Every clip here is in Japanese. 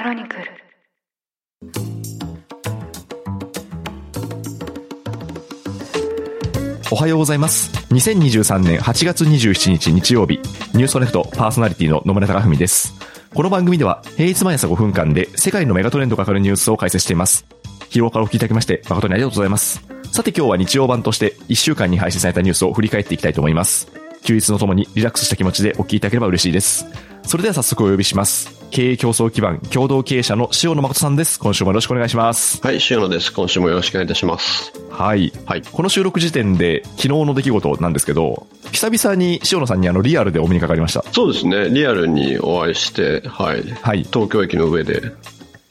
クロニクルおはようございます。2023年8月27日日曜日、ニューストネクトパーソナリティの野村隆文です。この番組では平日毎朝5分間で世界のメガトレンドがかかるニュースを解説しています。日頃からお聞きいただきまして誠にありがとうございます。さて今日は日曜版として1週間に配信されたニュースを振り返っていきたいと思います。休日のともにリラックスした気持ちでお聞きいただければ嬉しいです。それでは早速お呼びします。経営競争基盤共同経営者の塩野誠さんです。今週もよろしくお願いします。はい、塩野です。今週もよろしくお願いいたします。はい。はい。この収録時点で昨日の出来事なんですけど、久々に塩野さんにあのリアルでお目にかかりました。そうですね、リアルにお会いして、はい。はい東京駅の上で、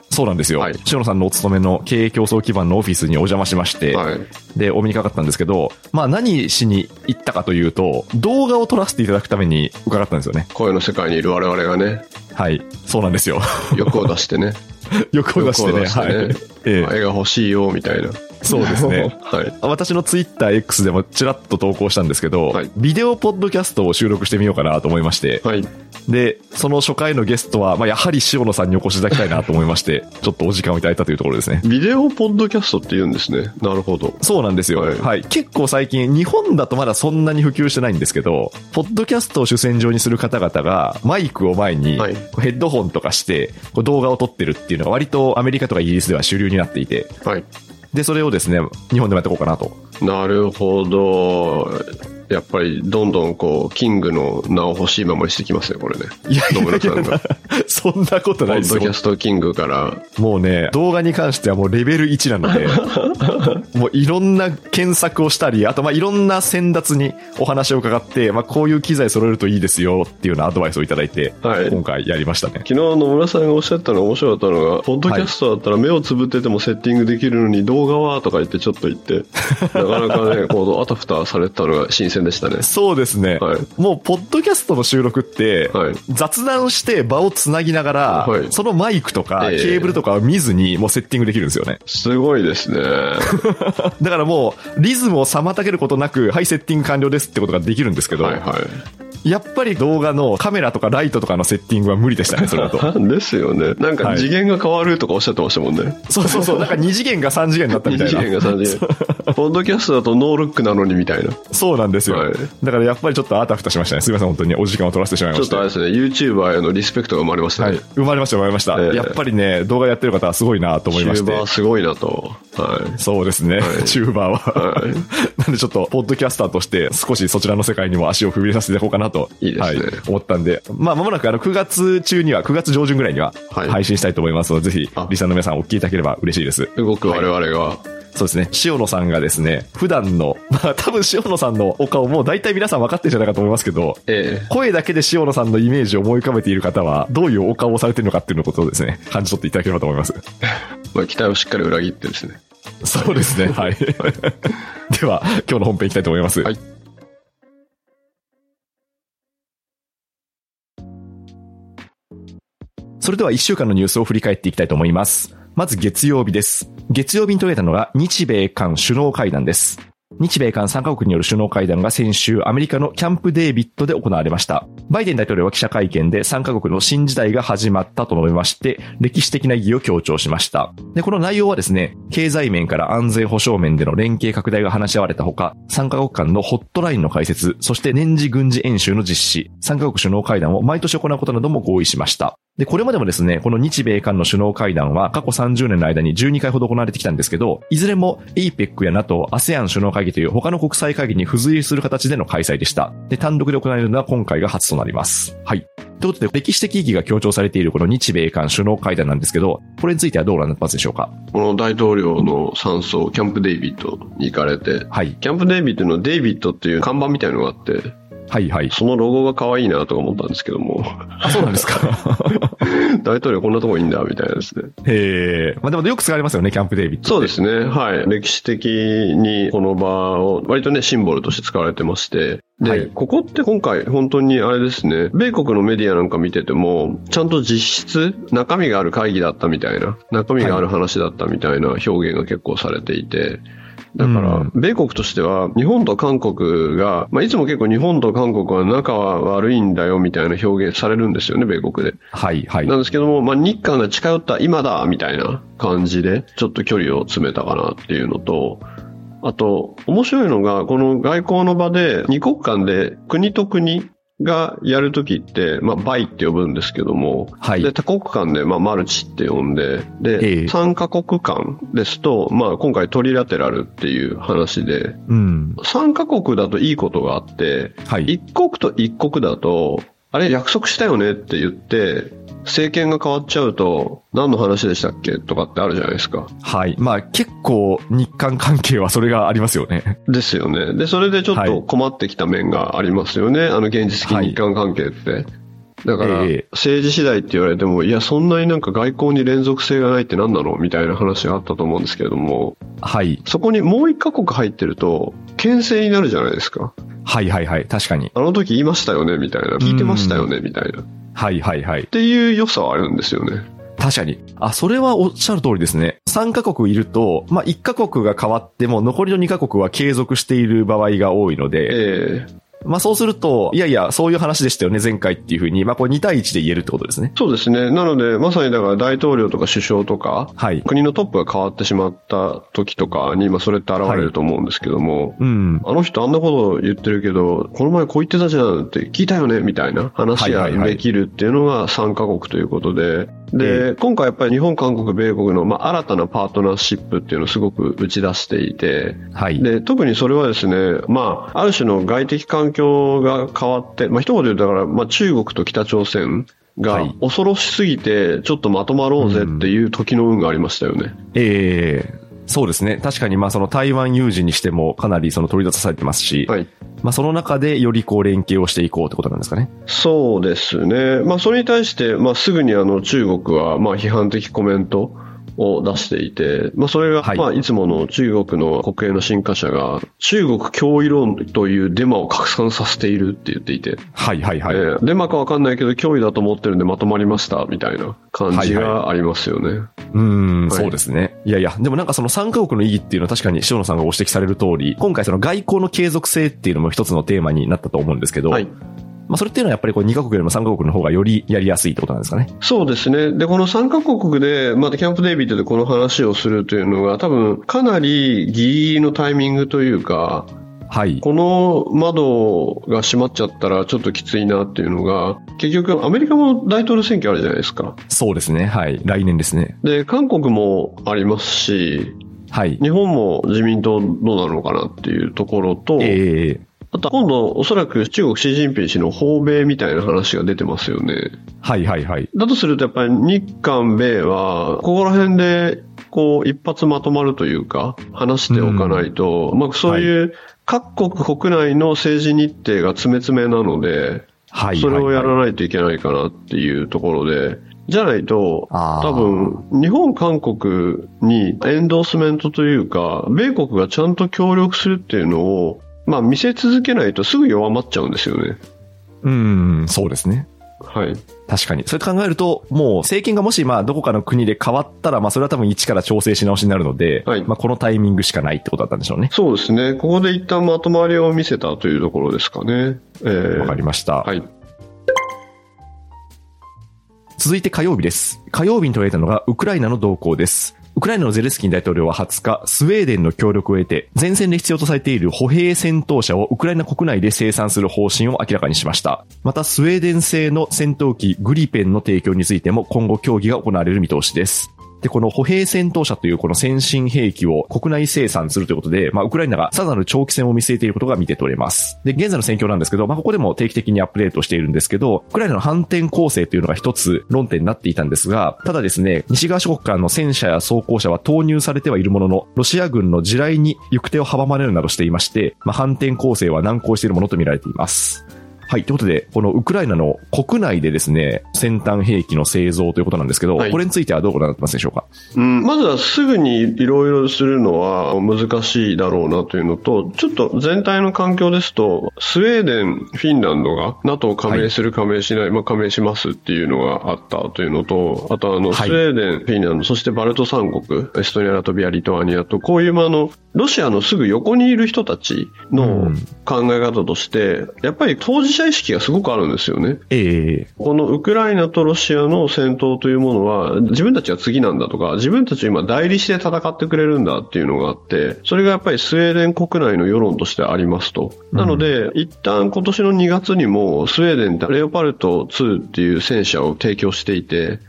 そうなんですよ。はい塩野さんのお勤めの経営競争基盤のオフィスにお邪魔しまして、はい。で、お目にかかったんですけど、まあ何しに行ったかというと、動画を撮らせていただくために伺ったんですよね。声の世界にいる我々がね、はい。そうなんですよ。欲を出してね、欲を出してね。してねはい。ええ絵が欲しいよ、みたいな。そうですね。はい。私のツイッター X でもちらっと投稿したんですけど、はいビデオポッドキャストを収録してみようかなと思いまして、はい。で、その初回のゲストは、まあ、やはり塩野さんにお越しいただきたいなと思いまして、ちょっとお時間をいただいたというところですね。ビデオポッドキャストって言うんですね。なるほど。そうなんですよ。は。はいい結構最近、日本だとまだそんなに普及してないんですけど、ポッドキャストを主戦場にする方々が、マイクを前に、ヘッドホンとかして、動画を撮ってるっていうのが割とアメリカとかイギリスでは主流になっていて、はい。で、それをですね、日本でもやっていこうかなと。なるほど。やっぱり、どんどんこう、キングの名を欲しいままにしてきますね、これね。いやい野村やいやさんが。そんなことポないですよッドキャ。ストキングから、もうね、動画に関してはもうレベル1なので、もういろんな検索をしたり、あとまあいろんな先達にお話を伺って、まあこういう機材揃えるといいですよっていうようなアドバイスをいただいて、はい今回やりましたね。昨日野村さんがおっしゃったのが面白かったのが、ポッドキャストだったら目をつぶっててもセッティングできるのに動画はとか言ってちょっと言って、なかなかね、こう、あたふたされてたのが新鮮でしたね。そうですね。はいもう、ポッドキャストの収録って、はい雑談して場をつなぎながら、はいそのマイクとか、ええケーブルとかを見ずに、もうセッティングできるんですよね。すごいですね。だからもう、リズムを妨げることなく、はい、セッティング完了ですってことができるんですけど、はいはい。やっぱり動画のカメラとかライトとかのセッティングは無理でしたね、それだと。ですよね。なんかはい次元が変わるとかおっしゃってましたもんね。そうそうそう、なんか2次元が3次元になったみ2たいな。次元が3次元。ポッドキャストだとノールックなのにみたいな。そうなんですよ、はいだからやっぱりちょっとあたふたしましたね。すみません、本当にお時間を取らせてしまいまし。ちょったとあれですね、YouTuber へのリスペクトが生まれましたはいね。。生まれました、生まれました。ええやっぱりね、動画やってる方はすごいなと思いまして。YouTuber すごいなと。はそうですね、チューバーは。はい なんでちょっと、ポッドキャスターとして少しそちらの世界にも足を踏み入れさせていこうかなと。いいですねはい、思ったんで。まあ、まもなくあの、9月中には、9月上旬ぐらいには、はい配信したいと思いますので、ぜひあ、リスナーの皆さんお聞きいただければ嬉しいです。い。動く我々が、そうですね。塩野さんがですね、普段の、まあ多分塩野さんのお顔も大体皆さん分かってるんじゃないかと思いますけど、ええ声だけで塩野さんのイメージを思い浮かべている方は、どういうお顔をされているのかっていうのことをですね、感じ取っていただければと思います。まあ、期待をしっかり裏切ってですね。そうですね。はい。では、今日の本編いきたいと思います。はいそれでは1週間のニュースを振り返っていきたいと思います。まず月曜日です。月曜日に取れたのが日米韓首脳会談です。日米韓3カ国による首脳会談が先週アメリカのキャンプデービッドで行われました。バイデン大統領は記者会見で3カ国の新時代が始まったと述べまして、歴史的な意義を強調しました。で、この内容はですね、経済面から安全保障面での連携拡大が話し合われたほか、3カ国間のホットラインの開設、そして年次軍事演習の実施、3カ国首脳会談を毎年行うことなども合意しました。で、これまでもですね、この日米韓の首脳会談は過去30年の間に12回ほど行われてきたんですけど、いずれも APEC や NATO、ASEAN 首脳会議という他の国際会議に付随する形での開催でした。で、単独で行われるのは今回が初となります。はい。ということで、歴史的意義が強調されているこの日米韓首脳会談なんですけど、これについてはどうご覧になってますでしょうか？この大統領の山荘、キャンプデイビッドに行かれて、はい。キャンプデイビッドのデイビッドっていう看板みたいのがあって、はいはい。そのロゴが可愛いなとか思ったんですけども、あ、そうなんですか。大統領こんなとこいいんだ、みたいなですね。へえ。まあでもよく使われますよね、キャンプデイビッド。そうですね。はい。歴史的にこの場を割とね、シンボルとして使われてまして。で、はいここって今回本当にあれですね、米国のメディアなんか見てても、ちゃんと実質、中身がある会議だったみたいな、中身がある話だったみたいな表現が結構されていて、だからうん、米国としては、日本と韓国が、まあ、いつも結構日本と韓国は仲は悪いんだよみたいな表現されるんですよね、米国で。はい、はい。なんですけども、まあ、日韓が近寄った今だみたいな感じで、ちょっと距離を詰めたかなっていうのと、あと、面白いのが、この外交の場で、二国間で国と国がやるときって、まあ、バイって呼ぶんですけども、はいで、多国間で、まあ、マルチって呼んで、で、ええ三カ国間ですと、まあ、今回トリラテラルっていう話で、うん。三カ国だといいことがあって、はい。一国と一国だと、あれ約束したよねって言って、政権が変わっちゃうと、何の話でしたっけとかってあるじゃないですか。はい。まあ結構日韓関係はそれがありますよね。ですよね。で、それでちょっはいと困ってきた面がありますよね。あの現実的日韓関係って。だから、ええ政治次第って言われても、いや、そんなになんか外交に連続性がないって何なのみたいな話があったと思うんですけれども、はい。そこにもう一カ国入ってると、牽制になるじゃないですか。はいはいはい。確かに。あの時言いましたよねみたいな。聞いてましたよねみたいな。っはいはいはい。ていう良さはあるんですよね。確かに。あ、それはおっしゃる通りですね。3カ国いると、まあ1カ国が変わっても残りの2カ国は継続している場合が多いので、ええまあそうすると、いやいや、そういう話でしたよね、前回っていうふうに、まあこれ2対1で言えるってことですね。そうですね。なので、まさにだから大統領とか首相とか、はい。国のトップが変わってしまった時とかに、まあそれって現れると思うんですけども、うん。あの人あんなこと言ってるけど、この前こう言ってたじゃんって聞いたよねみたいな話がはいはいはいできるっていうのが3カ国ということで、で、え今回やっぱり日本、韓国、米国の、まあ、新たなパートナーシップっていうのをすごく打ち出していて、はい。で、特にそれはですね、まあ、ある種の外的環境が変わって、まあ、一言で言うとだから、まあ、中国と北朝鮮がはい恐ろしすぎて、ちょっとまとまろうぜっていう時の運がありましたよね。ええそうですね。確かに、まあその台湾有事にしてもかなりその取り出されてますし、はい。まあその中でよりこう連携をしていこうってことなんですかね。そうですね。まあ、それに対して、まあ、すぐにあの、中国は、まあ、批判的コメントを出していて、まあ、それが、はいまあ、いつもの中国の国営の新華社が、中国脅威論というデマを拡散させているって言っていて、はいはいはい。えーデマかわかんないけど、脅威だと思ってるんでまとまりました、みたいな感じがありますよね。うーん、はいそうですね。いやいや、でもなんかその3カ国の意義っていうのは確かに塩野さんがご指摘される通り、今回その外交の継続性っていうのも一つのテーマになったと思うんですけど、はい。まあそれっていうのはやっぱりこう2カ国よりも3カ国の方がよりやりやすいってことなんですかね。そうですね。で、この3カ国で、またキャンプデイビッドでこの話をするというのが、多分、かなりギリのタイミングというか、はい。この窓が閉まっちゃったらちょっときついなっていうのが、結局アメリカも大統領選挙あるじゃないですか。そうですね。はい。来年ですね。で、韓国もありますし、はい。日本も自民党どうなるのかなっていうところと、ええあと今度おそらく中国シジンピン氏の訪米みたいな話が出てますよね。はいはいはい。だとするとやっぱり日韓米は、ここら辺でこう一発まとまるというか、話しておかないと、まあそういう各国国内の政治日程が詰め詰めなので、はい。それをやらい。ないといけないかなっていうところで、じゃないと、多分、日本、韓国にエンドースメントというか、米国がちゃんと協力するっていうのを、まあ見せ続けないとすぐ弱まっちゃうんですよね。うーん、そうですね。はい。確かに。それ考えると、もう政権がもしまあどこかの国で変わったら、まあそれは多分一から調整し直しになるので、はいまあこのタイミングしかないってことだったんでしょうね。そうですね。ここで一旦まとまりを見せたというところですかね。えーわかりました。はい。続いて火曜日です。火曜日に取られたのがウクライナの動向です。ウクライナのゼレスキン大統領は20日、スウェーデンの協力を得て、前線で必要とされている歩兵戦闘車をウクライナ国内で生産する方針を明らかにしました。また、スウェーデン製の戦闘機グリペンの提供についても今後協議が行われる見通しです。で、この歩兵戦闘車というこの先進兵器を国内生産するということで、まあ、ウクライナがさらなる長期戦を見据えていることが見て取れます。で、現在の戦況なんですけど、まあ、ここでも定期的にアップデートしているんですけど、ウクライナの反転攻勢というのが一つ論点になっていたんですが、ただですね、西側諸国からの戦車や装甲車は投入されてはいるものの、ロシア軍の地雷に行く手を阻まれるなどしていまして、まあ、反転攻勢は難航しているものと見られています。はい。ということで、このウクライナの国内でですね、先端兵器の製造ということなんですけど、はい。これについてはどうご覧になってますでしょうか？うん、まずはすぐにいろいろするのは難しいだろうなというのと、ちょっと全体の環境ですと、スウェーデン、フィンランドが NATO 加盟する、加盟しない、まあ加盟しますっていうのがあったというのと、あとあの、はい。スウェーデン、フィンランド、そしてバルト三国、エストニア、ラトビア、リトアニアと、こういうまああの、ロシアのすぐ横にいる人たちの考え方として、やっぱり当事者意識がすごくあるんですよね。ええこのウクライナとロシアの戦闘というものは、自分たちが次なんだとか、自分たちは今代理して戦ってくれるんだっていうのがあって、それがやっぱりスウェーデン国内の世論としてありますと。なので、一旦今年の2月にもスウェーデンってレオパルト2っていう戦車を提供していて、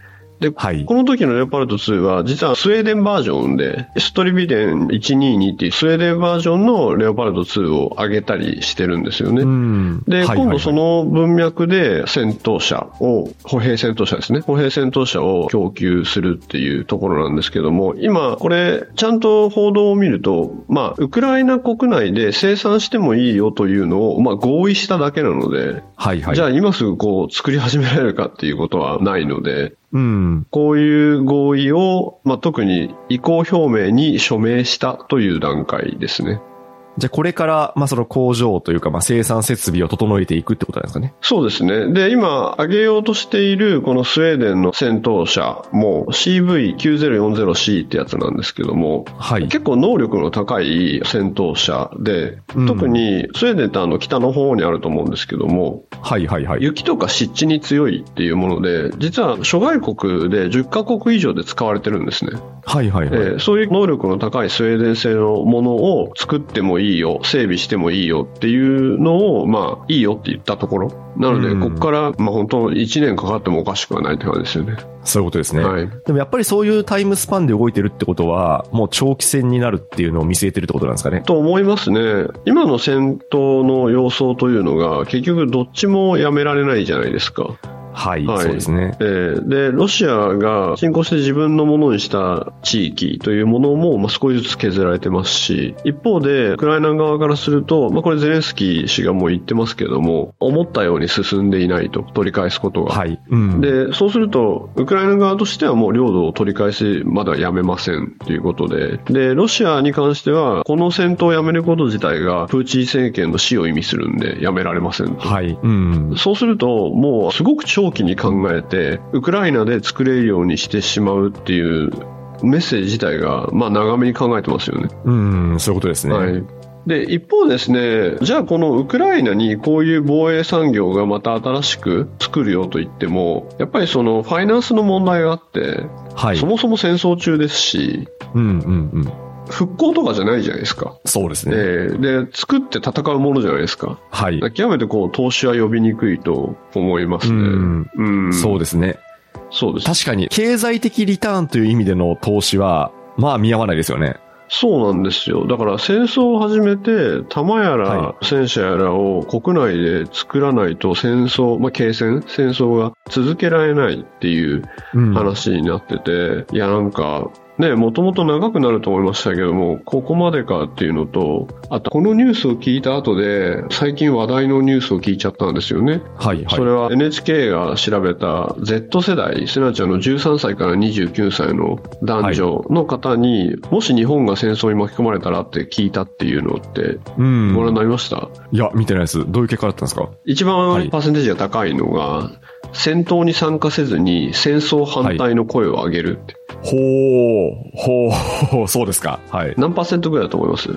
で、はいこの時のレオパルト2は、実はスウェーデンバージョンで、ストリビデン122っていうスウェーデンバージョンのレオパルト2を上げたりしてるんですよね。うん。で、今度その文脈で戦闘車を、歩兵戦闘車ですね。歩兵戦闘車を供給するっていうところなんですけども、今、これ、ちゃんと報道を見ると、まあ、ウクライナ国内で生産してもいいよというのを、まあ、合意しただけなので、はいはい。じゃあ今すぐこう、作り始められるかっていうことはないので、うん。こういう合意を、まあ、特に意向表明に署名したという段階ですね。じゃあこれから、まあその工場というか、まあ生産設備を整えていくってことなんですかね？そうですね。で、今、上げようとしている、このスウェーデンの戦闘車も CV9040C ってやつなんですけども、はい。結構能力の高い戦闘車で、うん特にスウェーデンってあの北の方にあると思うんですけども、はいはいはい。雪とか湿地に強いっていうもので、実は諸外国で10カ国以上で使われてるんですね。はいはいはい。えーそういう能力の高いスウェーデン製のものを作ってもいいよ、整備してもいいよっていうのを、まあ、いいよって言ったところ。なので、うんここから、まあ本当1年かかってもおかしくはないって感じですよね。そういうことですね。はい。でもやっぱりそういうタイムスパンで動いてるってことは、もう長期戦になるっていうのを見据えてるってことなんですかね。と思いますね。今の戦闘の様相というのが、結局どっちもやめられないじゃないですか。はい、はいそうですね。えーで、ロシアが侵攻して自分のものにした地域というものも、まあ、少しずつ削られてますし、一方で、ウクライナ側からすると、まあ、これゼレンスキー氏がもう言ってますけども、思ったように進んでいないと、取り返すことが。はい。うん。で、そうすると、ウクライナ側としてはもう領土を取り返しまだやめませんということで、で、ロシアに関しては、この戦闘をやめること自体が、プーチン政権の死を意味するんで、やめられませんと。はい。うん。そうすると、もうすごく長期に考えて、ウクライナで作れるようにしてしまうっていうメッセージ自体が、まあ長めに考えてますよね。うん、そういうことですね。はい。で、一方ですね、じゃあこのウクライナにこういう防衛産業がまた新しく作るよと言っても、やっぱりそのファイナンスの問題があって、はい。そもそも戦争中ですし、うん、うん、うん。復興とかじゃないじゃないですか。えそうですね。ーで、作って戦うものじゃないですか。はい。極めてこう、投資は呼びにくいと思いますね。うんうんそうですね。そうです。確かに、経済的リターンという意味での投資は、まあ見合わないですよね。そうなんですよ。だから戦争を始めて、弾やはら戦車やらを国内で作らないと戦争、まあ、継戦戦争が続けられないっていううん。話になってて、いやなんか、ね、もともと長くなると思いましたけども、ここまでかっていうのと、あとこのニュースを聞いた後で、最近話題のニュースを聞いちゃったんですよね。はい、はい。それは NHK が調べた Z 世代、すなわちあの13歳から29歳の男女の方に、もし日本が戦争に巻き込まれたらって聞いたっていうのって、うん。ご覧になりました、いや、見てないです。どういう結果だったんですか？一はい番パーセンテージが高いのが、戦闘に参加せずに戦争反対の声を上げるって。ほう、ほう、そうですか。はい。何パーセントぐらいだと思います？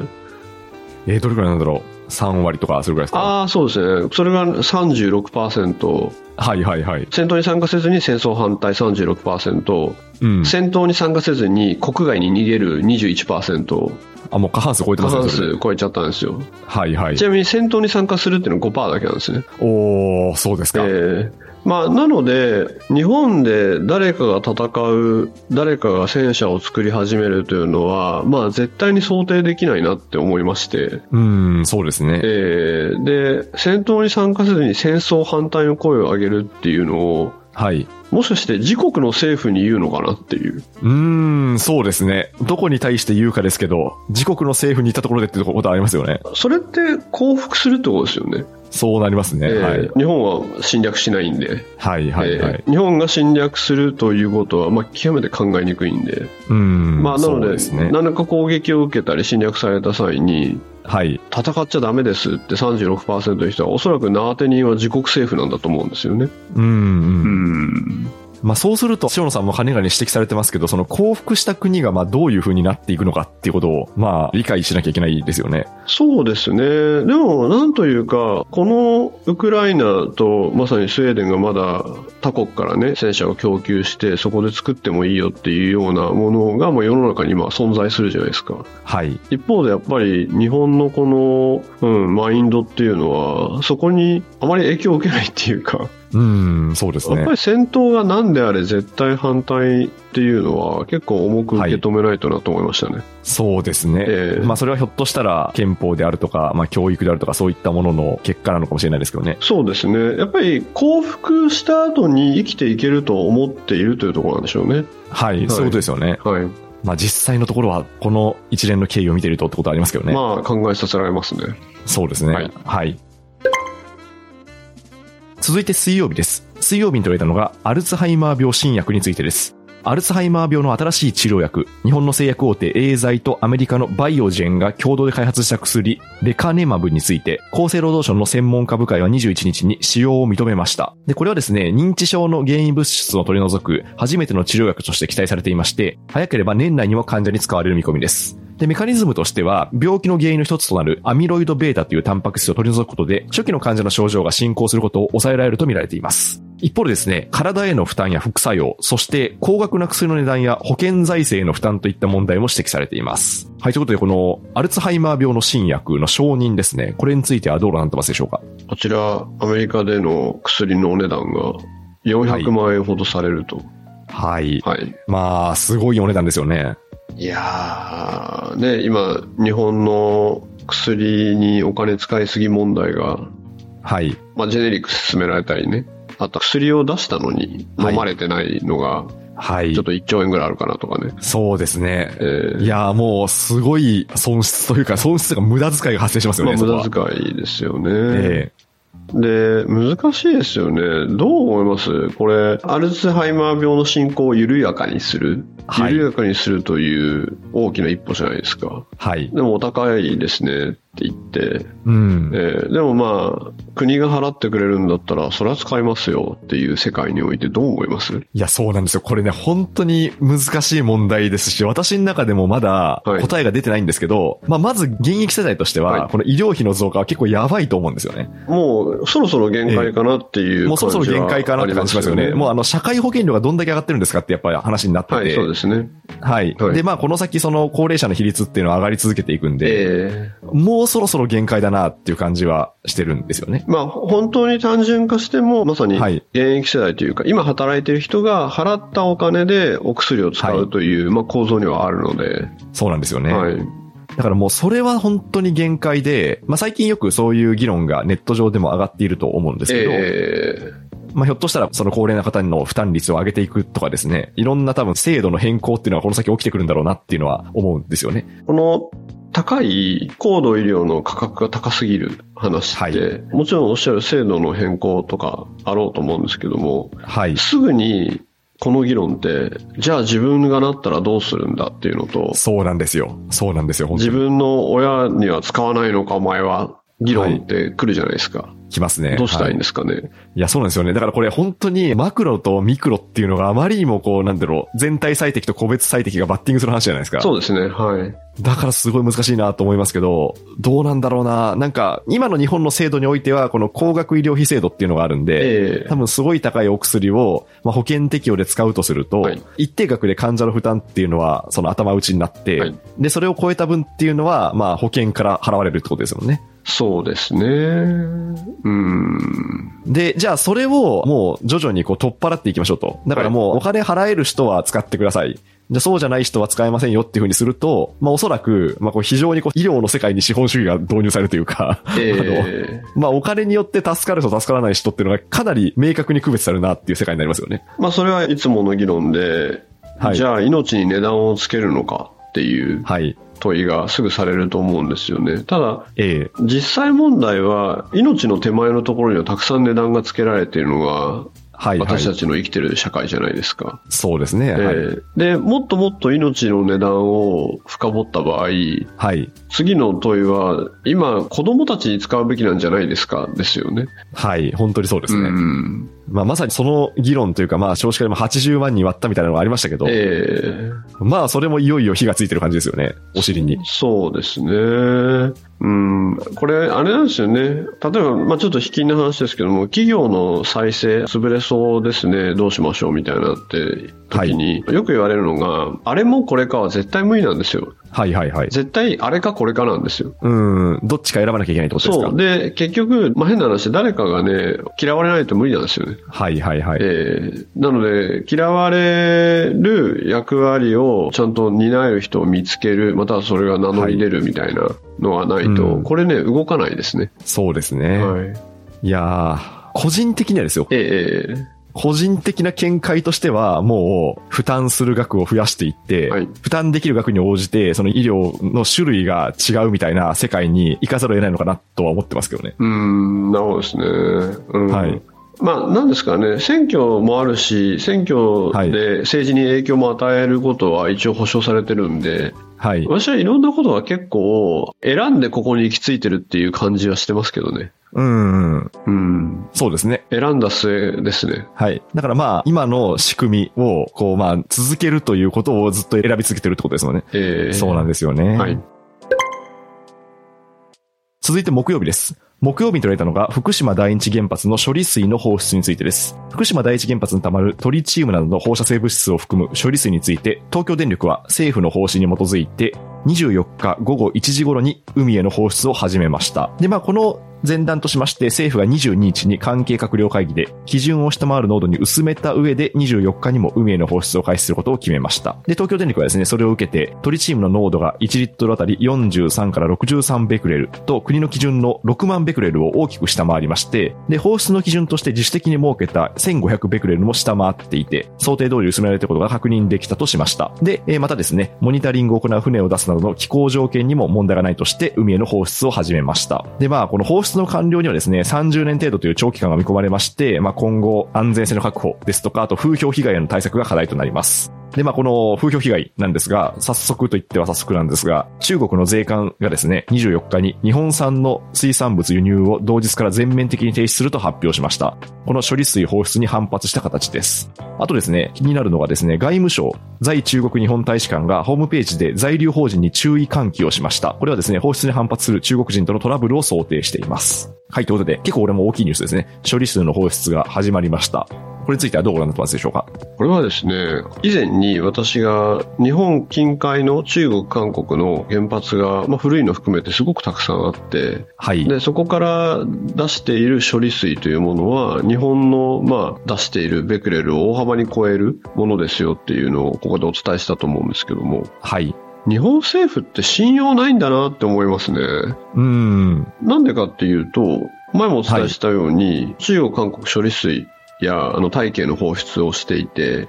えー、どれくらいなんだろう ?3 割とか、それくらいですか？ああ、そうですね。それが36%、はいはいはい。戦闘に参加せずに戦争反対36%、うん。戦闘に参加せずに国外に逃げる21%、あ、もう過半数超えて過半ますね。それ数超えちゃったんですよ。はいはいち。なみに戦闘に参加するっていうのは5%だけなんですね。おー、そうですか。えーまあ、なので、日本で誰かが戦う、誰かが戦車を作り始めるというのは、まあ、絶対に想定できないなって思いまして、うん、そうですね。えーで、戦闘に参加せずに戦争反対の声を上げるっていうのを、はい。もしかして自国の政府に言うのかなっていう。うーん、そうですね。どこに対して言うかですけど、自国の政府に行ったところでってことありますよね。それって降伏するってことですよね。そうなりますね。えーはい。日本は侵略しないんで。はいはいはい。えー日本が侵略するということは、まあ、極めて考えにくいんで。うん。まあ、なので、ですね。何らか攻撃を受けたり侵略された際に、はい。戦っちゃダメですって36%の人は、おそらく縄手人は自国政府なんだと思うんですよね。うん、うん。うん。まあそうすると、塩野さんもかねがね指摘されてますけど、その降伏した国がまあどういう風になっていくのかっていうことを、まあ理解しなきゃいけないですよね。そうですね。でも、なんというか、このウクライナとまさにスウェーデンがまだ他国からね、戦車を供給して、そこで作ってもいいよっていうようなものが、まあ世の中に今存在するじゃないですか。はい。一方でやっぱり日本のこの、うん、マインドっていうのは、そこにあまり影響を受けないっていうか、うん、そうですね。やっぱり戦闘が何であれ絶対反対っていうのは結構重く受け止めないとなと思いましたね。はい、そうですね。えー、まあそれはひょっとしたら憲法であるとか、まあ教育であるとかそういったものの結果なのかもしれないですけどね。そうですね。やっぱり降伏した後に生きていけると思っているというところなんでしょうね。はい、はい、そういうことですよね。はい。まあ実際のところはこの一連の経緯を見ているとってことはありますけどね。まあ考えさせられますね。そうですね。はい。はい続いて水曜日です。水曜日に取れたのが、アルツハイマー病新薬についてです。アルツハイマー病の新しい治療薬、日本の製薬大手エーザイとアメリカのバイオジェンが共同で開発した薬、レカネマブについて、厚生労働省の専門家部会は21日に使用を認めました。で、これはですね、認知症の原因物質を取り除く初めての治療薬として期待されていまして、早ければ年内にも患者に使われる見込みです。で、メカニズムとしては、病気の原因の一つとなるアミロイド β というタンパク質を取り除くことで、初期の患者の症状が進行することを抑えられると見られています。一方でですね、体への負担や副作用、そして高額な薬の値段や保険財政への負担といった問題も指摘されています。はい、ということでこのアルツハイマー病の新薬の承認ですね、これについてはどうなってますでしょうか？こちら、アメリカでの薬のお値段が400万円ほどされると。はい。はい。まあ、すごいお値段ですよね。いやー、ね、今、日本の薬にお金使いすぎ問題が、はい。まあ、ジェネリック進められたりね。あと、薬を出したのに飲まれてないのが、はい。ちょっと1兆円ぐらいあるかなとかね。そうですね。えー、いやもう、すごい損失というか、損失が無駄遣いが発生しますよね。まあ、無駄遣いですよね。えーで、難しいですよね。どう思います？これ、アルツハイマー病の進行を緩やかにする、はい、緩やかにするという大きな一歩じゃないですか。はい。でもお高いですね。って言って、うんえー、でもまあ、国が払ってくれるんだったら、それは使いますよっていう世界においてどう思います？いや、そうなんですよ。これね、本当に難しい問題ですし、私の中でもまだ答えが出てないんですけど、はい、まあ、まず現役世代としては、はい、この医療費の増加は結構やばいと思うんですよね。もう、そろそろ限界かなっていう、えー、もうそろそろ限界かなって感じしますよね。もうあの、社会保険料がどんだけ上がってるんですかってやっぱり話になってて。はい、そうですね。はい。はい、で、まあ、この先その高齢者の比率っていうのは上がり続けていくんで、えー、もうそろそろ限界だなっていう感じはしてるんですよね。まあ、本当に単純化しても、まさに現役世代というか、はい、今働いてる人が払ったお金でお薬を使うという、はい、まあ構造にはあるので。そうなんですよね。はい。だからもうそれは本当に限界で、まあ最近よくそういう議論がネット上でも上がっていると思うんですけど、えーまあ、ひょっとしたら、その高齢な方の負担率を上げていくとかですね、いろんな多分制度の変更っていうのはこの先起きてくるんだろうなっていうのは思うんですよね。この高い高度医療の価格が高すぎる話って、はい、もちろんおっしゃる制度の変更とかあろうと思うんですけども、はい、すぐにこの議論って、じゃあ自分がなったらどうするんだっていうのと、そうなんですよ。そうなんですよ、自分の親には使わないのか、お前は。議論って来るじゃないですか。はいきますね。どうしたいんですかね、はい、いや、そうなんですよね。だからこれ本当にマクロとミクロっていうのがあまりにもこう、なんだろう、全体最適と個別最適がバッティングする話じゃないですか。そうですね。はい。だからすごい難しいなと思いますけど、どうなんだろうな。なんか、今の日本の制度においては、この高額医療費制度っていうのがあるんで、えー、多分すごい高いお薬を、まあ、保険適用で使うとすると、はい、一定額で患者の負担っていうのは、その頭打ちになって、はい、で、それを超えた分っていうのは、まあ、保険から払われるってことですもんね。そうですね。うん。で、じゃあそれをもう徐々にこう取っ払っていきましょうと。だからもうお金払える人は使ってください。じゃそうじゃない人は使えませんよっていうふうにすると、まあおそらく、まあこう非常にこう医療の世界に資本主義が導入されるというか、えー、あの、まあお金によって助かる人助からない人っていうのがかなり明確に区別されるなっていう世界になりますよね。まあそれはいつもの議論で、はい、じゃあ命に値段をつけるのかっていう、はい。問いがすぐされると思うんですよね。ただ、ええ、実際問題は命の手前のところにはたくさん値段がつけられているのがはい、私たちの生きてる社会じゃないですか。そうですね。はい、で、もっともっと命の値段を深掘った場合、はい、次の問いは、今、子供たちに使うべきなんじゃないですか、ですよね。はい、本当にそうですね。うんまあ、まさにその議論というか、まあ、少子化でも80万人割ったみたいなのがありましたけど、ええまあ、それもいよいよ火がついてる感じですよね。お尻に。そうですね。うん、これ、あれなんですよね。例えば、まあちょっと引きの話ですけども、企業の再生、潰れそうですね、どうしましょうみたいなって時に、よく言われるのが、あれもこれかは絶対無理なんですよ。はいはいはい。絶対あれかこれかなんですよ。うん、どっちか選ばなきゃいけないってことですか？そう。で、結局、まあ変な話、誰かがね、嫌われないと無理なんですよね。はいはいはい。えーなので、嫌われる役割をちゃんと担える人を見つける、またはそれが名乗り出るみたいなのがないと、うんこれね、動かないですね。そうですね。はい。いやー、個人的にはですよ。ええ個人的な見解としては、もう、負担する額を増やしていって、はい負担できる額に応じて、その医療の種類が違うみたいな世界に行かざるを得ないのかなとは思ってますけどね。うーん、なるほどですね。うん、はい。まあ、なんですかね、選挙もあるし、選挙はいで政治に影響も与えることは一応保障されてるんで、はい。私はいろんなことは結構、選んでここに行き着いてるっていう感じはしてますけどね。うん、うんうん。そうですね。選んだ末ですね。はい。だからまあ、今の仕組みを、こうまあ、続けるということをずっと選び続けてるってことですよね。ええそうなんですよね。はい。続いて木曜日です。木曜日に取られたのが福島第一原発の処理水の放出についてです。福島第一原発に溜まるトリチウムなどの放射性物質を含む処理水について、東京電力は政府の方針に基づいて、24日午後1時頃に海への放出を始めました。で、まあ、この前段としまして、政府が22日に関係閣僚会議で、基準を下回る濃度に薄めた上で、24日にも海への放出を開始することを決めました。で、東京電力はですね、それを受けて、トリチウムの濃度が1リットルあたり43から63ベクレルと、国の基準の6万ベクレルクレルを大きく下回りまして、で、放出の基準として自主的に設けた1500ベクレルも下回っていて、想定通り薄められていることが確認できたとしました。で、えーまたですね、モニタリングを行う船を出すなどの気候条件にも問題がないとして、海への放出を始めました。で、まあ、この放出の完了にはですね、30年程度という長期間が見込まれまして、まあ、今後、安全性の確保ですとか、あと風評被害への対策が課題となります。で、まあ、この風評被害なんですが、早速と言っては早速なんですが、中国の税関がですね、24日に日本産の水産物輸入を同日から全面的に停止すると発表しました。この処理水放出に反発した形です。あとですね、気になるのがですね、外務省、在中国日本大使館がホームページで在留邦人に注意喚起をしました。これはですね、放出に反発する中国人とのトラブルを想定しています。はい、ということで、結構俺も大きいニュースですね。処理水の放出が始まりました。これについてはどうご覧になってますでしょうか？これはですね、以前に私が日本近海の中国、韓国の原発が、まあ、古いの含めてすごくたくさんあって、はい。で、そこから出している処理水というものは、日本の、まあ、出しているベクレルを大幅に超えるものですよっていうのをここでお伝えしたと思うんですけども、はい。日本政府って信用ないんだなって思いますね。うーん。なんでかっていうと、前もお伝えしたように、中国、韓国処理水やあの大気への放出をしていて、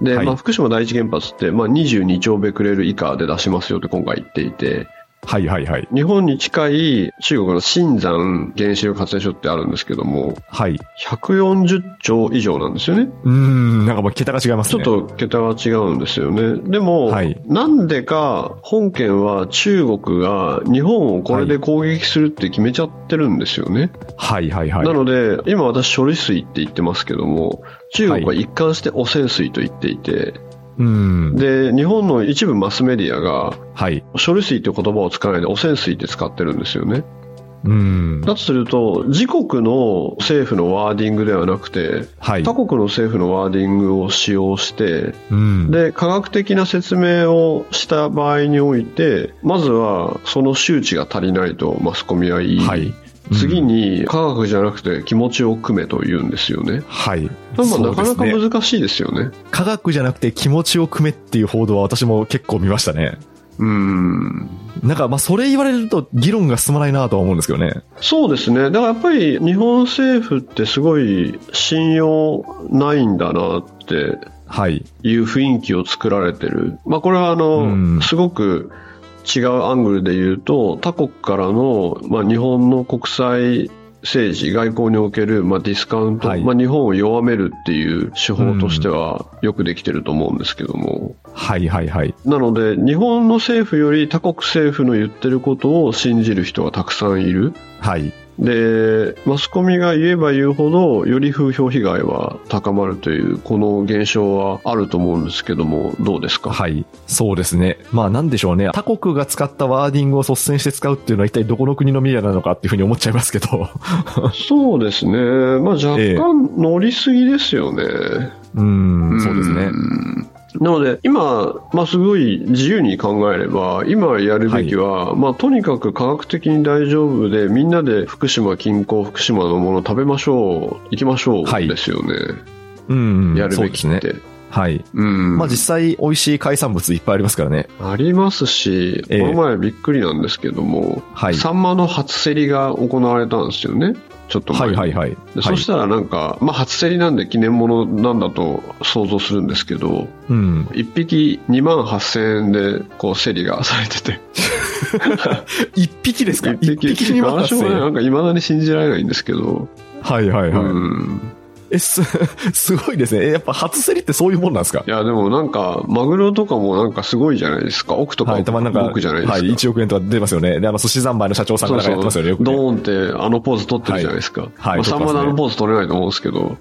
で、はい。まあ、福島第一原発って、まあ、22兆ベクレル以下で出しますよって今回言っていて、はいはいはい。日本に近い中国の新山原子力発電所ってあるんですけども、はい。140兆以上なんですよね。うーん、なんかもう桁が違いますね。ちょっと桁が違うんですよね。でも、はいなんでか本件は中国が日本をこれで攻撃するって決めちゃってるんですよね。はいはいはい。なので、今私処理水って言ってますけども、中国は一貫して汚染水と言っていて、うーん。で、日本の一部マスメディアが、はい。処理水っていう言葉を使わないで汚染水って使ってるんですよね。うーん。だとすると、自国の政府のワーディングではなくて、はい。他国の政府のワーディングを使用して、うん。で、科学的な説明をした場合において、まずはその周知が足りないとマスコミは言い、はい。次に科学じゃなくて気持ちを組めと言うんですよね。はい。まあなかなか難しいですよね。科学じゃなくて気持ちを組めっていう報道は私も結構見ましたね。うーん。なんか、まあ、それ言われると議論が進まないなとは思うんですけどね。そうですね。だからやっぱり日本政府ってすごい信用ないんだなってはい。いう雰囲気を作られてる。まあこれはあの、うんすごく違うアングルで言うと、他国からの、まあ日本の国際政治、外交における、まあ、ディスカウント、はいまあ日本を弱めるっていう手法としてはよくできてると思うんですけども。はいはいはい。なので、日本の政府より他国政府の言ってることを信じる人がたくさんいる。はい。で、マスコミが言えば言うほど、より風評被害は高まるという、この現象はあると思うんですけども、どうですか？はい。そうですね。まあなんでしょうね。他国が使ったワーディングを率先して使うっていうのは一体どこの国のメディアなのかっていうふうに思っちゃいますけど。そうですね。まあ若 ええ干乗りすぎですよね。うーん、そうですね。んなので、今、まあ、すごい自由に考えれば、今やるべきは、まあ、とにかく科学的に大丈夫で、みんなで福島近郊、福島のもの食べましょう、行きましょう、はいですよね。うん、やるそうですね。べきって。はい。うん。まあ実際美味しい海産物いっぱいありますからね。ありますし、ええこの前びっくりなんですけども、はいサンマの初競りが行われたんですよね。ちょっと前にはいはいはい。でそしたらなんか、まあ、初競りなんで記念物なんだと想像するんですけど、うん。1匹2万8000円でこう競りがされてて、一匹ですか？1匹一匹にも私もね、なんか未だに信じられないんですけど、はいはいはい。うん。え、す、すごいですね。え、やっぱ初競りってそういうもんなんですか？いや、でもなんか、マグロとかもなんかすごいじゃないですか。奥とかはい、たまになんか、奥じゃないですか。はい、1億円とか出ますよね。で、あの、寿司三昧の社長さんがやってますよね、よくドね。ーンってあのポーズ取ってるじゃないですか。はいまあ、サンマであのポーズ取れないと思うんですけど、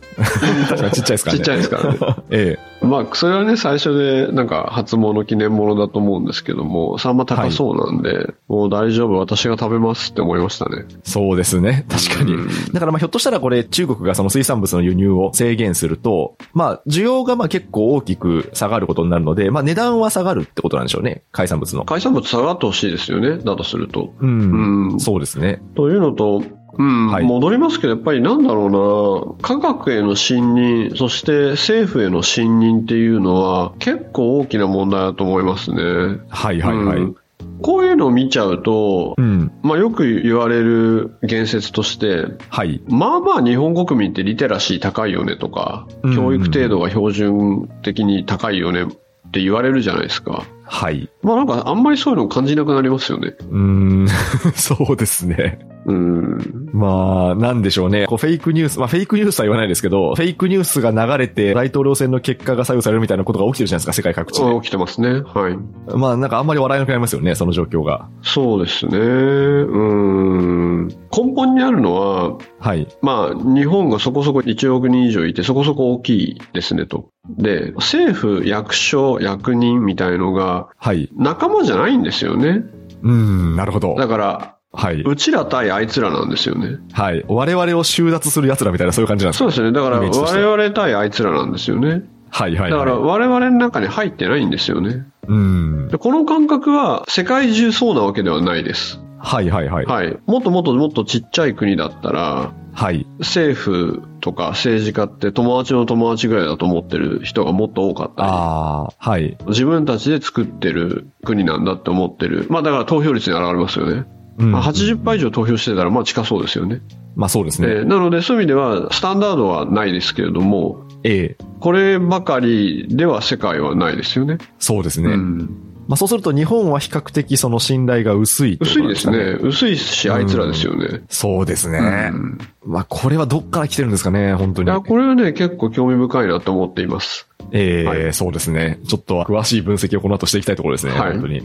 確かにちっちゃいですからね。ちっちゃいですからね。えまあ、それはね、最初で、なんか、初物記念物だと思うんですけども、サンマ高そうなんで、もう大丈夫、私が食べますって思いましたね。えそうですね。確かにうん。だからまあひょっとしたらこれ中国がその水産物の輸入を制限すると、まあ需要がまあ結構大きく下がることになるので、まあ値段は下がるってことなんでしょうね。海産物の。海産物下がってほしいですよね、だとすると。うん。うんそうですね。というのと、うん、はい戻りますけど、やっぱりなんだろうな、科学への信任、そして政府への信任っていうのは、結構大きな問題だと思いますね。はいはいはい。うんこういうのを見ちゃうとう、ん。まあよく言われる言説として、はい。まあまあ日本国民ってリテラシー高いよねとか、うん教育程度が標準的に高いよねって言われるじゃないですか。はい。まあなんかあんまりそういうの感じなくなりますよね。うーん。そうですね。うん。まあ、なんでしょうね。こうフェイクニュース、まあフェイクニュースは言わないですけど、フェイクニュースが流れて大統領選の結果が左右されるみたいなことが起きてるじゃないですか、世界各地で。起きてますね。はい。まあなんかあんまり笑えなくなりますよね、その状況が。そうですね。うん。根本にあるのは、はい。まあ、日本がそこそこ1億人以上いて、そこそこ大きいですねと。で、政府、役所、役人みたいのがはい。仲間じゃないんですよね。うーん、なるほど。だから、はい。うちら対あいつらなんですよね。はい。我々を収奪する奴らみたいなそういう感じなんですか？そうですね。だから、我々対あいつらなんですよね。はいはい、はい。だから、我々の中に入ってないんですよね。うーん。でこの感覚は、世界中そうなわけではないです。はいはいはい。はい。もっともっともっとちっちゃい国だったら、はい。政府とか政治家って友達の友達ぐらいだと思ってる人がもっと多かったり。ああ、はい。自分たちで作ってる国なんだって思ってる。まあだから投票率に現れますよね。うんまあ、80%以上投票してたらまあ近そうですよね。まあそうですね。えーなのでそういう意味ではスタンダードはないですけれども、ええこればかりでは世界はないですよね。そうですね。うんまあそうすると日本は比較的その信頼が薄いってこと薄いですね。薄いし、あいつらですよね。そうですね。うんまあこれはどっから来てるんですかね、本当に。いや、これはね、結構興味深いなと思っています。ええはいそうですね。ちょっと詳しい分析をこの後していきたいところですね、はい本当に。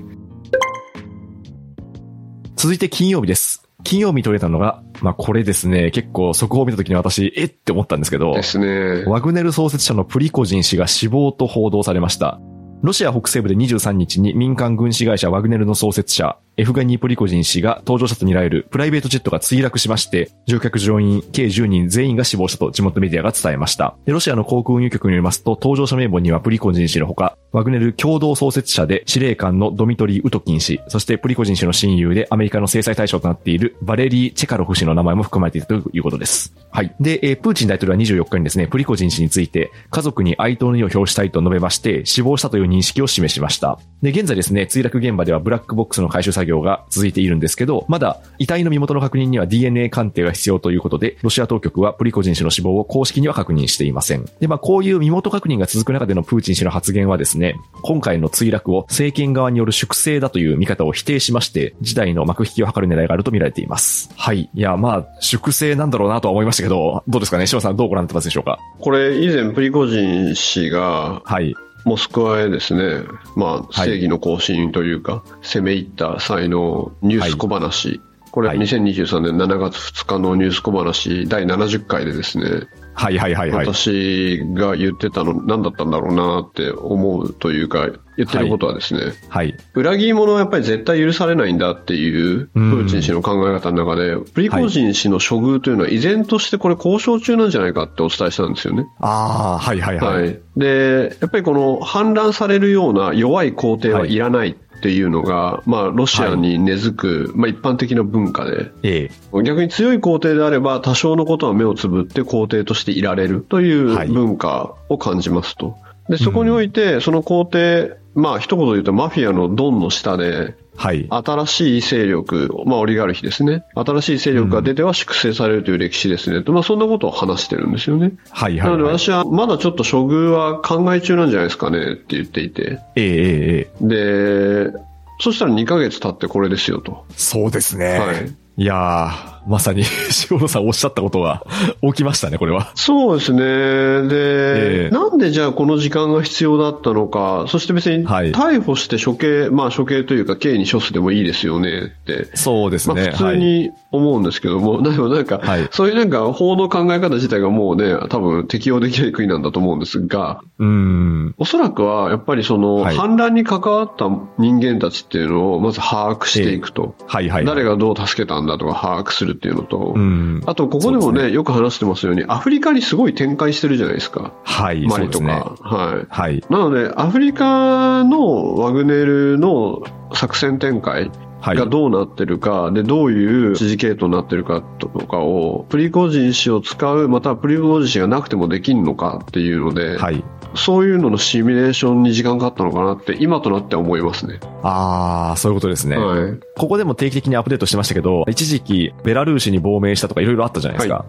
続いて金曜日です。金曜日に取れたのが、まあこれですね、結構速報を見た時に私、えって思ったんですけど、ですね。ワグネル創設者のプリコジン氏が死亡と報道されました。ロシア北西部で23日に民間軍事会社ワグネルの創設者、エフガニー・プリコジン氏が搭乗したとみられるプライベートジェットが墜落しまして、乗客乗員計10人全員が死亡したと地元メディアが伝えました。ロシアの航空運輸局によりますと、搭乗者名簿にはプリコジン氏のほか、ワグネル共同創設者で司令官のドミトリー・ウトキン氏、そしてプリコジン氏の親友でアメリカの制裁対象となっているバレリー・チェカロフ氏の名前も含まれているということです。はい。で、えープーチン大統領は24日にですね、プリコジン氏について、家族に哀悼の意を表したいと述べまして、死亡したという認識を示しました。で、現在ですね、墜落現場ではブラックボックスの回収作業が続いているんですけど、まだ遺体の身元の確認には DNA 鑑定が必要ということで、ロシア当局はプリコジン氏の死亡を公式には確認していません。で、まあ、こういう身元確認が続く中でのプーチン氏の発言はですね、今回の墜落を政権側による粛清だという見方を否定しまして、事態の幕引きを図る狙いがあると見られています。はい。いや、まあ、粛清なんだろうなとは思いましたけど、どうですかね？島さんどうご覧になってますでしょうか？これ以前プリコジン氏がはい。モスクワへですね、まあはい。正義の行進というか、攻め入った際のニュース小話、ここれはい。2023年7月2日のニュース小話第70回でですね、はいはいはいはい。私が言ってたの何だったんだろうなって思うというか、言ってることはですね、はい。裏切り者はやっぱり絶対許されないんだっていう、プうんーチン氏の考え方の中で、プリゴジン氏の処遇というのは依然としてこれ交渉中なんじゃないかってお伝えしたんですよね。ああ、はいはいはい。はい。で、やっぱりこの反乱されるような弱い皇帝はいらないっていうのが、まあ、ロシアに根付く、まあ、一般的な文化で、ええ。逆に強い皇帝であれば、多少のことは目をつぶって皇帝としていられるというはい文化を感じますと。で、そこにおいて、その皇帝、まあ、一言で言うとマフィアのドンの下で、はい。新しい勢力、まあ、オリガルヒですね。新しい勢力が出ては粛清されるという歴史ですね。とまあ、そんなことを話してるんですよね。はいはい、なのではい。私はまだちょっと処遇は考え中なんじゃないですかねって言っていて。ええええええ。で、そしたら2ヶ月経ってこれですよと。そうですね。はい。いやー、まさに 塩野さんおっしゃったことが起きましたね、これは。そうですね。で、ええなんでじゃあこの時間が必要だったのか、そして別にはい逮捕して処刑、まあ処刑というか刑に処すでもいいですよねって。そうですね。まあ普通に思うんですけども、でもなんか、はいそういうなんか法の考え方自体がもうね、多分適用できない国なんだと思うんですが、はい。うん。おそらくはやっぱりそのはい反乱に関わった人間たちっていうのをまず把握していくと。はいはい。誰がどう助けたんだとか把握するっていうのと、うん。あとここでもねそうですよく話してますように、アフリカにすごい展開してるじゃないですか。はい。マリとか。ね。はい。はい。なので、アフリカのワグネルの作戦展開はい。がどうなってるか、で、どういう指示系統になってるかとかを、プリゴジン氏を使う、またはプリゴジン氏がなくてもできるのかっていうので、はい。そういうののシミュレーションに時間かかったのかなって、今となっては思いますね。あー、そういうことですね。はい。ここでも定期的にアップデートしてましたけど、一時期ベラルーシに亡命したとかいろいろあったじゃないですか。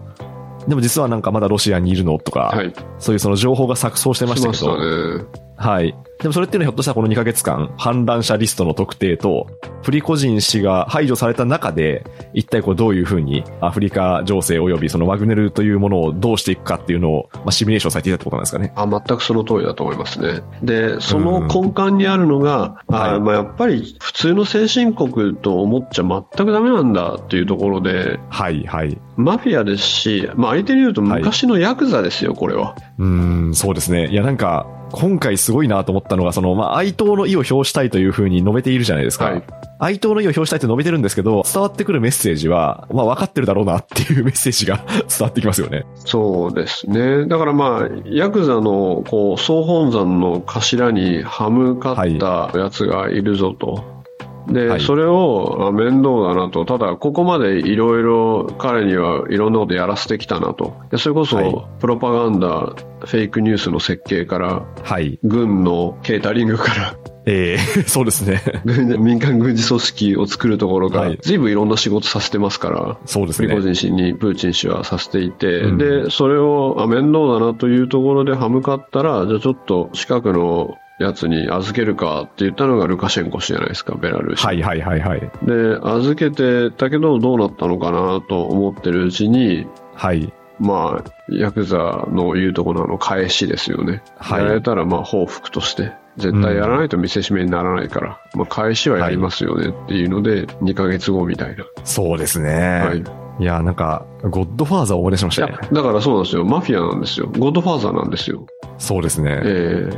でも実はなんかまだロシアにいるのとか、はい。そういうその情報が錯綜してましたけど、ね。はい。でもそれっていうのはひょっとしたらこの2ヶ月間、反乱者リストの特定と、プリコジン氏が排除された中で、一体こうどういうふうにアフリカ情勢及びそのワグネルというものをどうしていくかっていうのを、まあ、シミュレーションされていたってことなんですかね。あ、全くその通りだと思いますね。で、その根幹にあるのが、うんはいあまあ、やっぱり普通の先進国と思っちゃ全くダメなんだっていうところで、はい、はい。マフィアですし、まあ相手に言うと昔のヤクザですよ、これは。うーん、そうですね。いや、なんか、今回すごいなと思ったのが、その、まあ、哀悼の意を表したいというふうに述べているじゃないですか。はい哀悼の意を表したいと述べてるんですけど、伝わってくるメッセージは、まあ、分かってるだろうなっていうメッセージが 伝わってきますよね。そうですね。だからまあ、ヤクザの、こう、総本山の頭に歯向かったやつがいるぞと。で、はいそれをあ面倒だなと。ただ、ここまでいろいろ彼にはいろんなことやらせてきたなと。でそれこはいそ、プロパガンダ、フェイクニュースの設計から、はい。軍のケータリングから、ええ そうですね。民間軍事組織を作るところがはい、随分いろんな仕事させてますから、そうですねプリゴ。ジン氏にプーチン氏はさせていて、うんで、それをあ面倒だなというところで歯向かったら、じゃあちょっと近くのやつに預けるかって言ったのがルカシェンコ氏じゃないですか、ベラルーシ。はいはいはいはい。で、預けてたけどどうなったのかなと思ってるうちに、はい。まあ、ヤクザの言うところの返しですよね。はいやられたらまあ報復として、絶対やらないと見せしめにならないから、まあ返しはやりますよねっていうので、2ヶ月後みたいな。そうですね。はい。いや、なんか、ゴッドファーザーを思い出しましたねだからそうなんですよ。マフィアなんですよ。ゴッドファーザーなんですよ。そうですね。え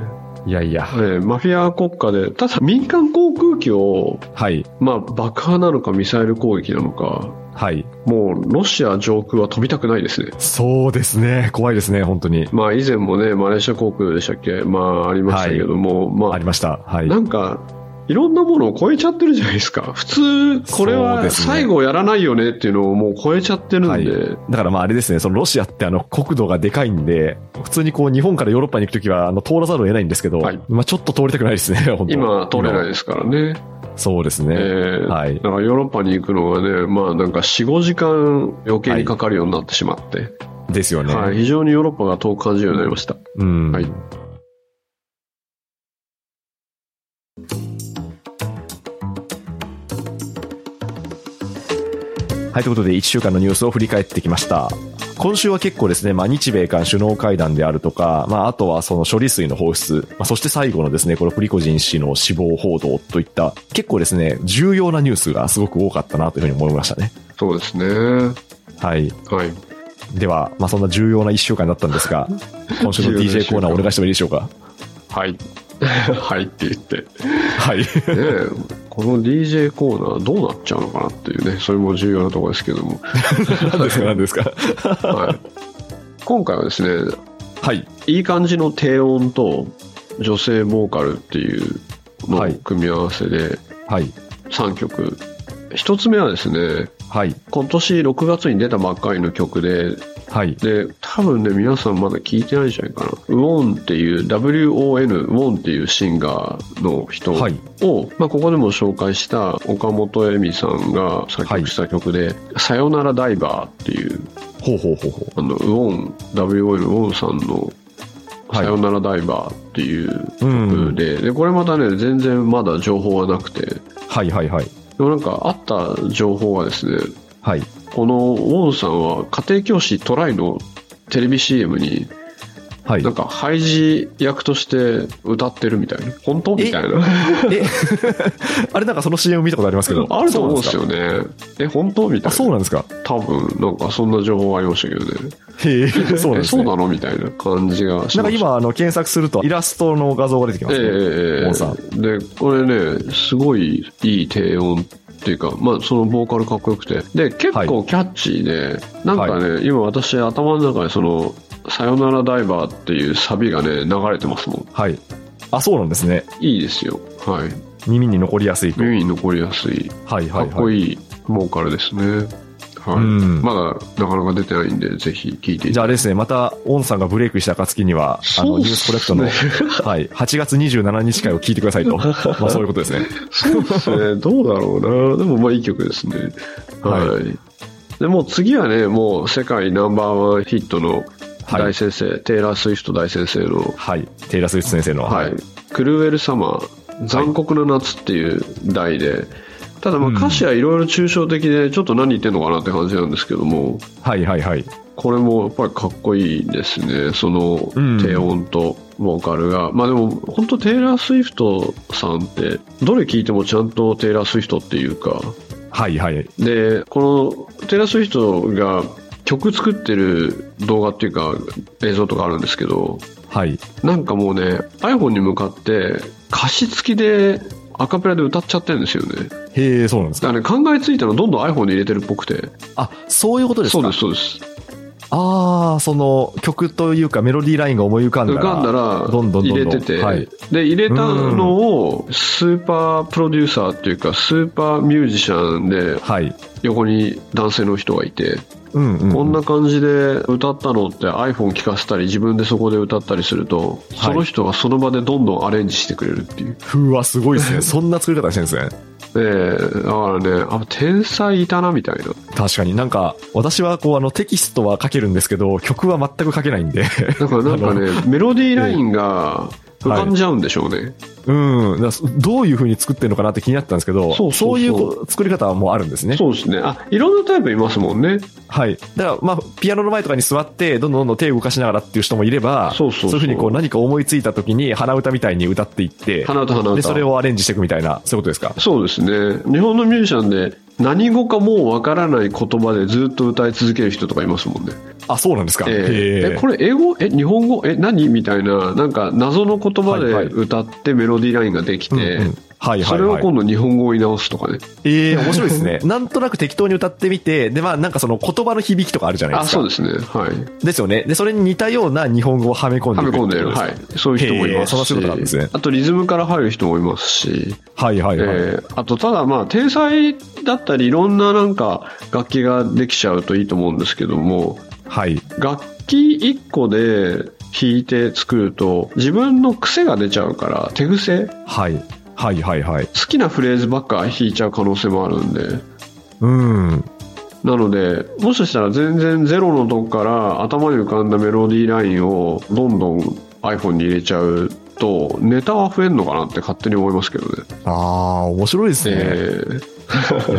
いやいや。えええマフィア国家で、ただ民間航空機を、はい。まあ爆破なのかミサイル攻撃なのか、はい。もうロシア上空は飛びたくないですね。そうですね。怖いですね、本当に。まあ以前もね、マレーシア航空でしたっけ？まあありましたけども、まあありました。はい。なんか、いろんなものを超えちゃってるじゃないですか。普通、これは最後やらないよねっていうのをもう超えちゃってるんで、はい。だからまああれですね、そのロシアってあの国土がでかいんで、普通にこう日本からヨーロッパに行くときはあの通らざるを得ないんですけど、はいまあちょっと通りたくないですね、本当今通れないですからね。そうですね。ええはいだからヨーロッパに行くのがね、まあなんか4、5時間余計にかかるようになってしまって、ですよね。はい、非常にヨーロッパが遠く感じるようになりました。うん。はいはい、ということで1週間のニュースを振り返ってきました。今週は結構ですね、まあ日米韓首脳会談であるとか、まああとはその処理水の放出、まあそして最後のですね、このプリコジン氏の死亡報道といった、結構ですね、重要なニュースがすごく多かったなというふうに思いましたね。そうですね。はい。はい。では、まあそんな重要な1週間だったんですが、今週の DJ コーナーお願いしてもいいでしょうか？はい。はいって言って。ねはい。えこの DJ コーナーどうなっちゃうのかなっていうね、それも重要なところですけども。何ですか何ですか？はい。今回はですね、はい。いい感じの低音と女性ボーカルっていうの組み合わせではい。3曲。一つ目はですね、はい。今年6月に出たばっかりの曲で、はい。で、多分ね、皆さんまだ聞いてないんじゃないかな。ウォンっていう、WON、ウォンっていうシンガーの人を、はいまあ、ここでも紹介した岡本恵美さんが作曲した曲で、さよならダイバーっていう、ほうほうほうほう。あの、ウォン、WON、ウォンさんの、はいさよならダイバーっていう曲で、で、これまたね、全然まだ情報がなくて、はいはいはい。でもなんかあった情報はですね、はい。このウォンさんは家庭教師トライのテレビ CM にはいなん。か、ハイジ役として歌ってるみたいな。本当みたいな。え、あれなんかその CM 見たことありますけど。あると思うんですよね。え、本当みたあ、いな。そうなんですか？多分、なんかそんな情報がありましたけどね。へえ、そうなんえ、ですね。そうなのみたいな感じがし。なんか今、あの、検索するとイラストの画像が出てきますね。ええモンさんで、これね、すごいいい低音っていうか、まあ、そのボーカルかっこよくて。で、結構キャッチーで、なんかね、今私頭の中でその、さよならダイバーっていうサビがね、流れてますもん。はい。あ、そうなんですね。いいですよ。はい。耳に残りやすいと。耳に残りやすい、はいかはいはい。っこいいボーカルですね。はい。うんまだなかなか出てないんで、ぜひ聴いてじゃああれですね、また、オンさんがブレイクした暁には、あの、ニュースコレクトの、はい、8月27日会を聞いてくださいと。まあそういうことですね。そうですね。どうだろうな。でもまあいい曲ですね。はい。はでもう次はね、もう世界ナンバーワンヒットのはい大先生、テイラー・スウィフト大先生の、はい。テイラー・スウィフト先生の。はい。クルーエル・サマー、残酷な夏っていう題で、ただまあうん歌詞はいろいろ抽象的で、ちょっと何言ってんのかなって感じなんですけども、はいはいはい。これもやっぱりかっこいいですね。そのうん低音とボーカルが。まあでも本当テイラー・スウィフトさんってどれ聞いてもちゃんとテイラー・スウィフトっていうか。はいはい。で、このテイラー・スウィフトが曲作ってる動画っていうか映像とかあるんですけど、はい。なんかもうね iPhone に向かって歌詞付きでアカペラで歌っちゃってるんですよね。へえ、そうなんですか。ね考えついたのどんどん iPhone に入れてるっぽくて。あ、そういうことですか。そうです、そうです。ああ、その曲というかメロディーラインが思い浮かんだら。浮かんだらどんどんどんどん入れてて、はい。で入れたのをスーパープロデューサーっていうかスーパーミュージシャンではい。横に男性の人がいて、うんうん。こんな感じで歌ったのって iPhone 聞かせたり自分でそこで歌ったりすると、いその人がその場でどんどんアレンジしてくれるっていう。うわ、すごいですね。そんな作り方してるんですね。で、だからね、あ、天才いたなみたいな。確かになんか、私はこうあのテキストは書けるんですけど、曲は全く書けないんで。だからなんかね、メロディーラインが浮かんじゃうんでしょうね。うん。だからどういう風に作ってるのかなって気になったんですけど、そうそういう作り方もあるんですね。そうですね。あ、いろんなタイプいますもんね。はい。だから、まあ、ピアノの前とかに座って、どんどんどんどん手を動かしながらっていう人もいれば、そうそうそういうふうにこう何か思いついた時に鼻歌みたいに歌っていって、鼻歌鼻歌。で、それをアレンジしていくみたいな、そういうことですか？そうですね。日本のミュージシャンで何語かもうわからない言葉でずっと歌い続ける人とかいますもんね。あ、そうなんですか。えへえ。え、これ英語？え、日本語？え、何？みたいな、なんか謎の言葉ではいはい。歌ってメロディーラインができて、うんうんはいはいはい。それを今度日本語に直すとかね。ええ 面白いですね。なんとなく適当に歌ってみて、で、まあ、なんかその言葉の響きとかあるじゃないであ、すか。そうですね。はい。ですよね。で、それに似たような日本語をはめ込んではいくめ込んでる。はい。そういう人もいますへえそんな仕事なんですねあとリズムから入る人もいますし、はいはいはい。えーあとただまあ、天才だったりいろんななんか楽器ができちゃうといいと思うんですけども、はい。楽器1個で弾いて作ると自分の癖が出ちゃうから手癖はい。はいはいはい。好きなフレーズばっか弾いちゃう可能性もあるんでうん。なのでもしかしたら全然ゼロのとこから頭に浮かんだメロディーラインをどんどん iPhone に入れちゃうとネタは増えんのかなって勝手に思いますけどね。ああ、面白いですね。えー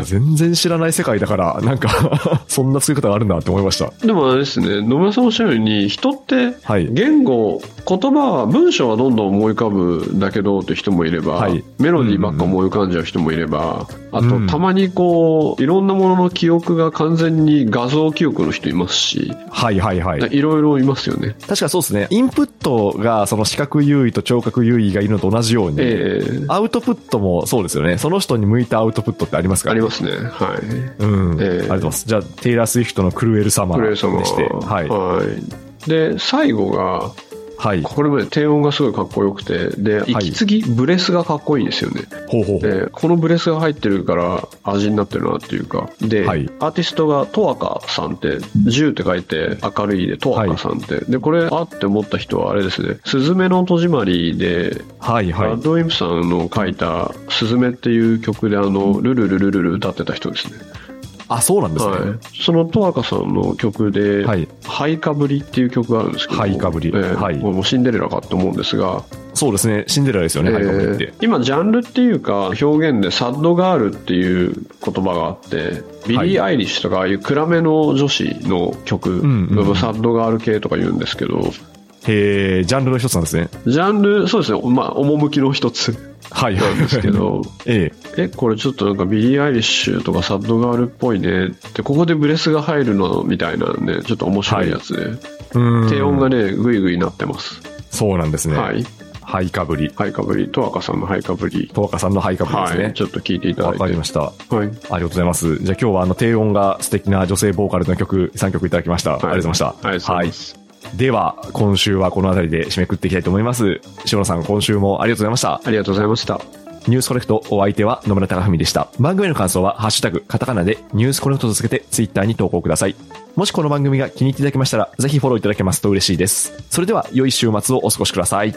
全然知らない世界だから、なんか、そんな作り方があるんだって思いました。でもあれですね、野村さんおっしゃるように、人ってはい。言語、言葉は、文章はどんどん思い浮かぶんだけどって人もいれば、はいメロディーばっか思い浮かんじゃう人もいれば、あと、うんたまにこう、いろんなものの記憶が完全に画像記憶の人いますし、はいはいはい。いろいろいますよね。確かそうですね。インプットがその視覚優位と聴覚優位がいるのと同じように、ええアウトプットもそうですよね。その人に向いたアウトプットってありますかありますね。はい。うん。ええありがとうございます。じゃあ、テイラー・スウィフトのクルエル・サマーでクレイ様して。はい。はい。で、最後が、はい。これまで低音がすごいかっこよくて、で、息継ぎ、ブレスがかっこいいんですよね。ほうほう。で、このブレスが入ってるから味になってるなっていうか。で、はいアーティストがトワカさんって、銃って書いて明るいでトワカさんって。で、これあって思った人はあれですね、スズメの戸締まりで、はいはいラッ。ドウィンプさんの書いたスズメっていう曲であの、ルルルルルル歌ってた人ですね。あ、そうなんですね。はい。そのトワカさんの曲で、はい。灰かぶりっていう曲があるんですけど。灰かぶりええはいもうシンデレラかと思うんですが、そうですね。シンデレラですよね、灰かぶりってえー。今、ジャンルっていうか、表現で sad girl っていう言葉があって、ビリー・アイリッシュとか、ああいう暗めの女子の曲、んうん sad girl 系とか言うんですけど、へージャンルの一つなんですね。ジャンル、そうですね、まあ、趣の一つはい。なんですけど、ええ。え、これちょっとなんかビリー・アイリッシュとか sad girl っぽいねって、ここでブレスが入るのみたいなんで、ちょっと面白いやつで、うん。低音がね、グイグイなってます。そうなんですね。はい。ハイカブリ。ハイカブリ、トワカさんのハイカブリ。トワカさんのハイカブリですね。はい。ちょっと聞いていただいて。わかりました。はい。ありがとうございます。じゃあ今日はあの低音が素敵な女性ボーカルの曲3曲いただきました。ありがとうございました。ありがとうございます。はい。では、今週はこの辺りで締めくっていきたいと思います。塩野さん、今週もありがとうございました。ありがとうございました。ニュースコネクトお相手は野村貴文でした。番組への感想は、ハッシュタグ、カタカナでニュースコネクトとつけてツイッターに投稿ください。もしこの番組が気に入っていただけましたら、ぜひフォローいただけますと嬉しいです。それでは、良い週末をお過ごしください。